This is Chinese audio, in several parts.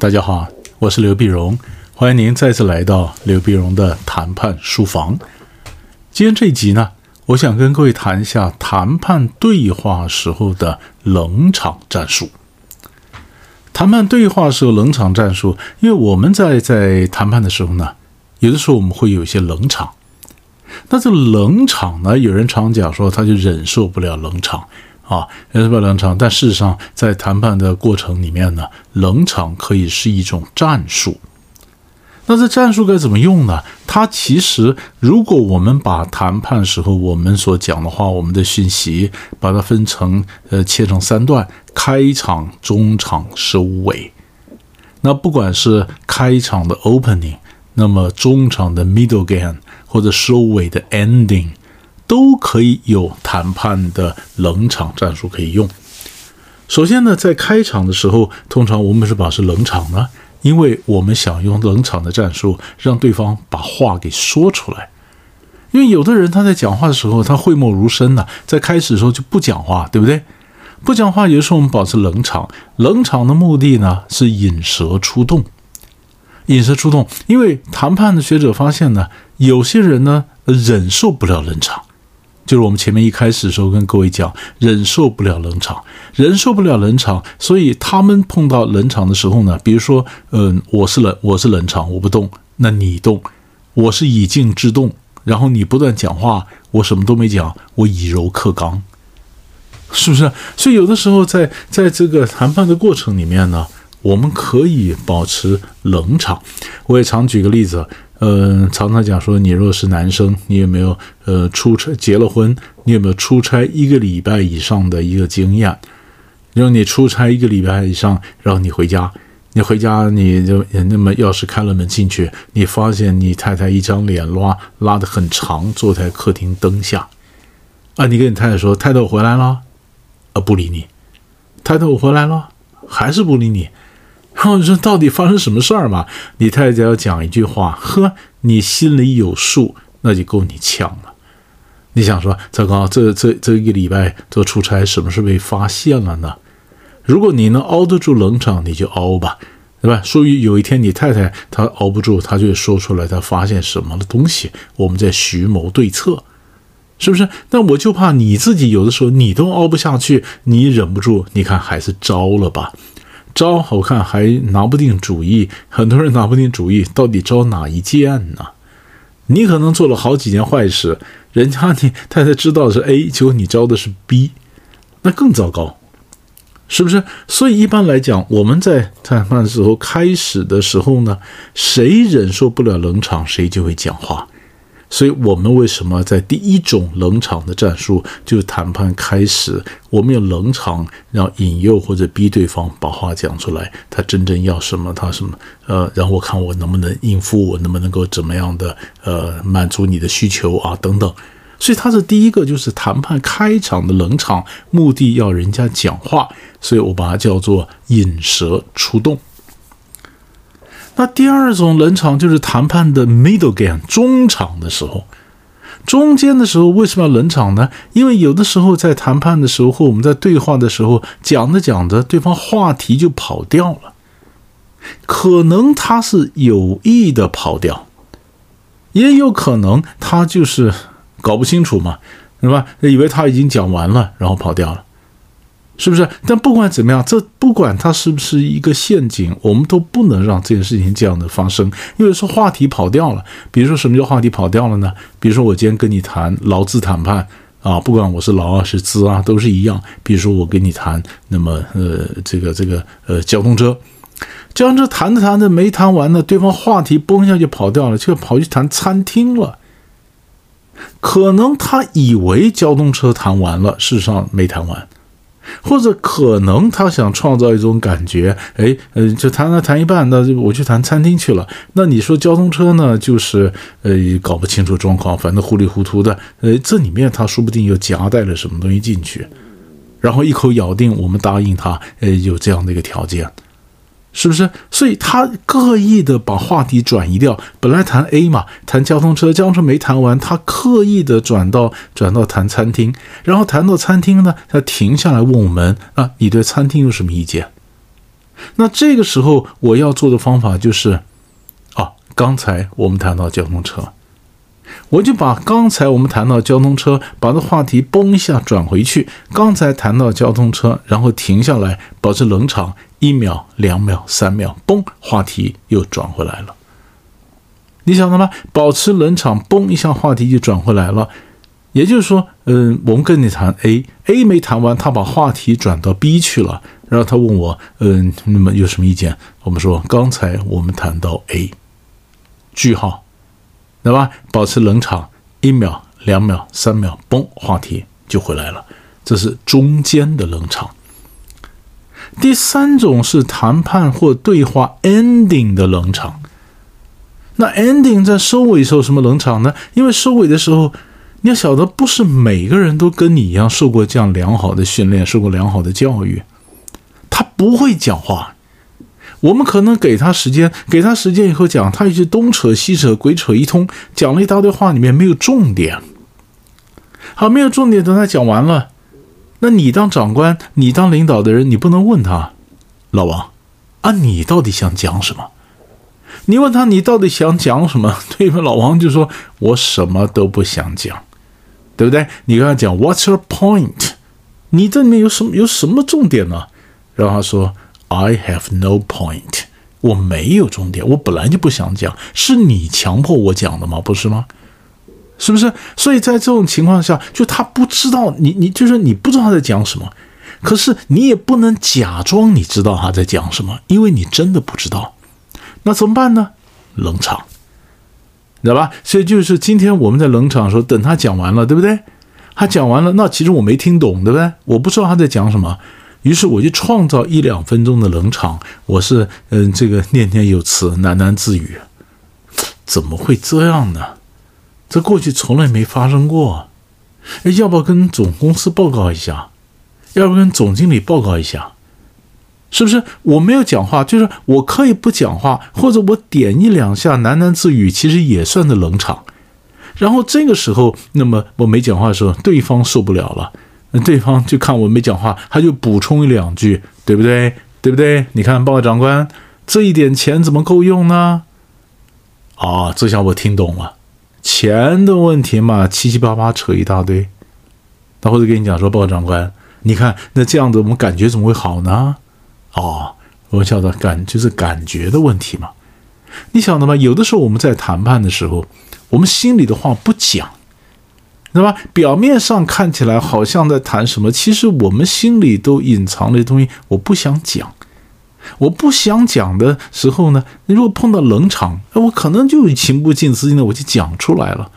大家好，我是刘碧荣，欢迎您再次来到刘碧荣的谈判书房。今天这一集呢，我想跟各位谈一下谈判对话时候的冷场战术。谈判对话时候冷场战术，因为我们在在谈判的时候呢，有的时候我们会有一些冷场。那这冷场呢，有人常讲说他就忍受不了冷场。啊，忍受不了冷场，但事实上，在谈判的过程里面呢，冷场可以是一种战术。那这战术该怎么用呢？它其实，如果我们把谈判时候我们所讲的话，我们的讯息，把它分成呃切成三段：开场、中场、收尾。那不管是开场的 opening，那么中场的 middle game，或者收尾的 ending。都可以有谈判的冷场战术可以用。首先呢，在开场的时候，通常我们是保持冷场呢，因为我们想用冷场的战术让对方把话给说出来。因为有的人他在讲话的时候，他讳莫如深呢，在开始的时候就不讲话，对不对？不讲话，有的时候我们保持冷场。冷场的目的呢，是引蛇出洞。引蛇出洞，因为谈判的学者发现呢，有些人呢忍受不了冷场。就是我们前面一开始的时候跟各位讲，忍受不了冷场，忍受不了冷场，所以他们碰到冷场的时候呢，比如说，嗯，我是冷，我是冷场，我不动，那你动，我是以静制动，然后你不断讲话，我什么都没讲，我以柔克刚，是不是？所以有的时候在在这个谈判的过程里面呢，我们可以保持冷场。我也常举个例子。呃，常常讲说，你若是男生，你有没有呃出差结了婚？你有没有出差一个礼拜以上的一个经验？让你出差一个礼拜以上，然后你回家，你回家你就那么钥匙开了门进去，你发现你太太一张脸拉拉的很长，坐在客厅灯下，啊，你跟你太太说，太太我回来了，啊，不理你，太太我回来了，还是不理你。然后说到底发生什么事儿嘛？你太太要讲一句话，呵，你心里有数，那就够你呛了。你想说，糟糕，这这这一个礼拜做出差，什么事被发现了呢？如果你能熬得住冷场，你就熬吧，对吧？所以有一天你太太她熬不住，她就说出来，她发现什么的东西，我们在徐谋对策，是不是？那我就怕你自己有的时候你都熬不下去，你忍不住，你看还是招了吧。招好看还拿不定主意，很多人拿不定主意，到底招哪一件呢？你可能做了好几件坏事，人家你太太知道是 A，结果你招的是 B，那更糟糕，是不是？所以一般来讲，我们在谈判的时候开始的时候呢，谁忍受不了冷场，谁就会讲话。所以，我们为什么在第一种冷场的战术，就是谈判开始，我们用冷场，让引诱或者逼对方把话讲出来，他真正要什么，他什么，呃，然后我看我能不能应付，我能不能够怎么样的，呃，满足你的需求啊，等等。所以，他是第一个，就是谈判开场的冷场，目的要人家讲话，所以我把它叫做引蛇出洞。那第二种冷场就是谈判的 middle game 中场的时候，中间的时候为什么要冷场呢？因为有的时候在谈判的时候或我们在对话的时候讲着讲着，对方话题就跑掉了，可能他是有意的跑掉，也有可能他就是搞不清楚嘛，是吧？以为他已经讲完了，然后跑掉了。是不是？但不管怎么样，这不管它是不是一个陷阱，我们都不能让这件事情这样的发生。因为说话题跑掉了，比如说什么叫话题跑掉了呢？比如说我今天跟你谈劳资谈判啊，不管我是劳啊是资啊，都是一样。比如说我跟你谈，那么呃这个这个呃交通车，交通车谈着谈着没谈完呢，对方话题嘣一下就跑掉了，就跑去谈餐厅了。可能他以为交通车谈完了，事实上没谈完。或者可能他想创造一种感觉，哎，呃，就谈了谈一半，那我去谈餐厅去了。那你说交通车呢？就是呃，搞不清楚状况，反正糊里糊涂的。呃，这里面他说不定又夹带了什么东西进去，然后一口咬定我们答应他，呃，有这样的一个条件。是不是？所以他刻意的把话题转移掉，本来谈 A 嘛，谈交通车，交通车没谈完，他刻意的转到转到谈餐厅，然后谈到餐厅呢，他停下来问我们啊，你对餐厅有什么意见？那这个时候我要做的方法就是，啊，刚才我们谈到交通车，我就把刚才我们谈到交通车，把这话题嘣一下转回去。刚才谈到交通车，然后停下来，保持冷场一秒、两秒、三秒，嘣，话题又转回来了。你晓得吗？保持冷场，嘣一下，话题就转回来了。也就是说，嗯，我们跟你谈 A，A 没谈完，他把话题转到 B 去了。然后他问我，嗯，那么有什么意见？我们说，刚才我们谈到 A，句号，对吧？保持冷场一秒、两秒、三秒，嘣，话题就回来了。这是中间的冷场。第三种是谈判或对话 ending 的冷场。那 ending 在收尾时候什么冷场呢？因为收尾的时候。你要晓得，不是每个人都跟你一样受过这样良好的训练，受过良好的教育，他不会讲话。我们可能给他时间，给他时间以后讲，他一直东扯西扯，鬼扯一通，讲了一大堆话，里面没有重点。好，没有重点，等他讲完了，那你当长官，你当领导的人，你不能问他，老王，啊，你到底想讲什么？你问他，你到底想讲什么？对方老王就说：“我什么都不想讲。”对不对？你跟他讲 "What's your point？" 你这里面有什么有什么重点呢？然后他说 "I have no point，我没有重点，我本来就不想讲，是你强迫我讲的吗？不是吗？是不是？所以在这种情况下，就他不知道你，你就是你不知道他在讲什么，可是你也不能假装你知道他在讲什么，因为你真的不知道。那怎么办呢？冷场。你知道吧？所以就是今天我们在冷场的时候，等他讲完了，对不对？他讲完了，那其实我没听懂，对不对？我不知道他在讲什么，于是我就创造一两分钟的冷场。我是嗯，这个念念有词，喃喃自语。怎么会这样呢？这过去从来没发生过。哎，要不要跟总公司报告一下？要不跟总经理报告一下？是不是我没有讲话，就是我可以不讲话，或者我点一两下喃喃自语，其实也算的冷场。然后这个时候，那么我没讲话的时候，对方受不了了，对方就看我没讲话，他就补充一两句，对不对？对不对？你看，报告长官，这一点钱怎么够用呢？啊，这下我听懂了，钱的问题嘛，七七八八扯一大堆。他或者跟你讲说，报告长官，你看那这样子，我们感觉怎么会好呢？哦，我晓得感就是感觉的问题嘛。你晓得吗？有的时候我们在谈判的时候，我们心里的话不讲，对吧？表面上看起来好像在谈什么，其实我们心里都隐藏的东西，我不想讲。我不想讲的时候呢，如果碰到冷场，我可能就情不自禁的我就讲出来了。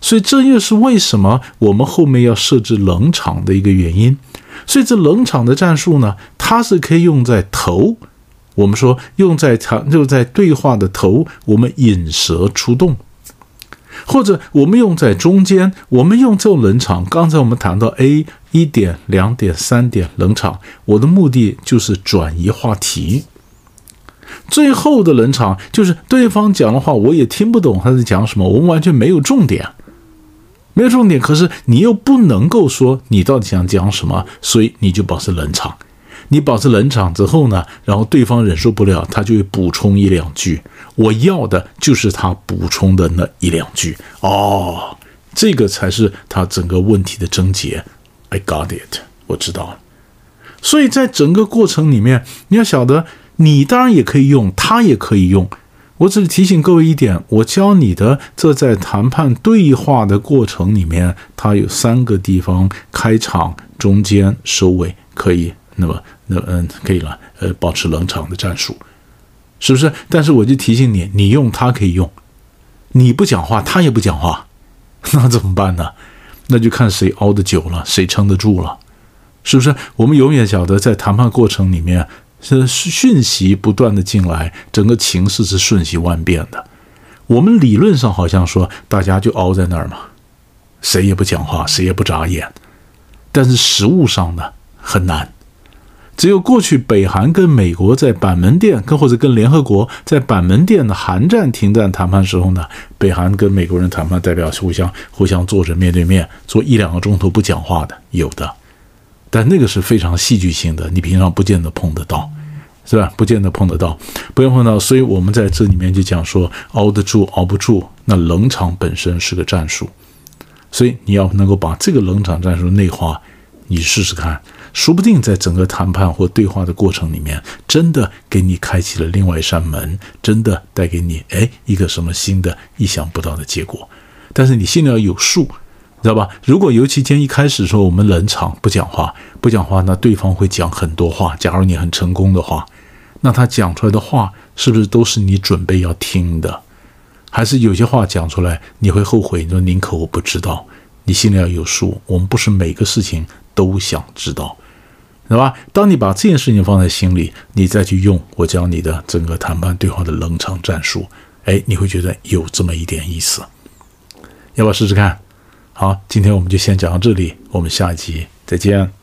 所以这又是为什么我们后面要设置冷场的一个原因。所以这冷场的战术呢，它是可以用在头，我们说用在场就在对话的头，我们引蛇出洞，或者我们用在中间，我们用这种冷场。刚才我们谈到 A 一点、两点、三点冷场，我的目的就是转移话题。最后的冷场就是对方讲的话我也听不懂他在讲什么，我们完全没有重点。没有重点，可是你又不能够说你到底想讲什么，所以你就保持冷场。你保持冷场之后呢，然后对方忍受不了，他就会补充一两句。我要的就是他补充的那一两句。哦，这个才是他整个问题的症结。I got it，我知道了。所以在整个过程里面，你要晓得，你当然也可以用，他也可以用。我只是提醒各位一点，我教你的这在谈判对话的过程里面，它有三个地方：开场、中间、收尾，可以。那么，那嗯，可以了。呃，保持冷场的战术，是不是？但是我就提醒你，你用他可以用，你不讲话，他也不讲话，那怎么办呢？那就看谁熬得久了，谁撑得住了，是不是？我们永远晓得，在谈判过程里面。是讯息不断的进来，整个情势是瞬息万变的。我们理论上好像说大家就熬在那儿嘛，谁也不讲话，谁也不眨眼。但是实物上呢很难。只有过去北韩跟美国在板门店，跟或者跟联合国在板门店的韩战停战谈判时候呢，北韩跟美国人谈判代表互相互相坐着面对面坐一两个钟头不讲话的有的。但那个是非常戏剧性的，你平常不见得碰得到，是吧？不见得碰得到，不用碰到。所以我们在这里面就讲说，熬得住，熬不住，那冷场本身是个战术。所以你要能够把这个冷场战术内化，你试试看，说不定在整个谈判或对话的过程里面，真的给你开启了另外一扇门，真的带给你哎一个什么新的、意想不到的结果。但是你心里要有数，知道吧？如果尤其间一开始说我们冷场不讲话，不讲话，那对方会讲很多话。假如你很成功的话，那他讲出来的话是不是都是你准备要听的？还是有些话讲出来你会后悔？你说宁可我不知道，你心里要有数。我们不是每个事情都想知道，对吧？当你把这件事情放在心里，你再去用我教你的整个谈判对话的冷场战术，哎，你会觉得有这么一点意思。要不要试试看？好，今天我们就先讲到这里，我们下一集再见。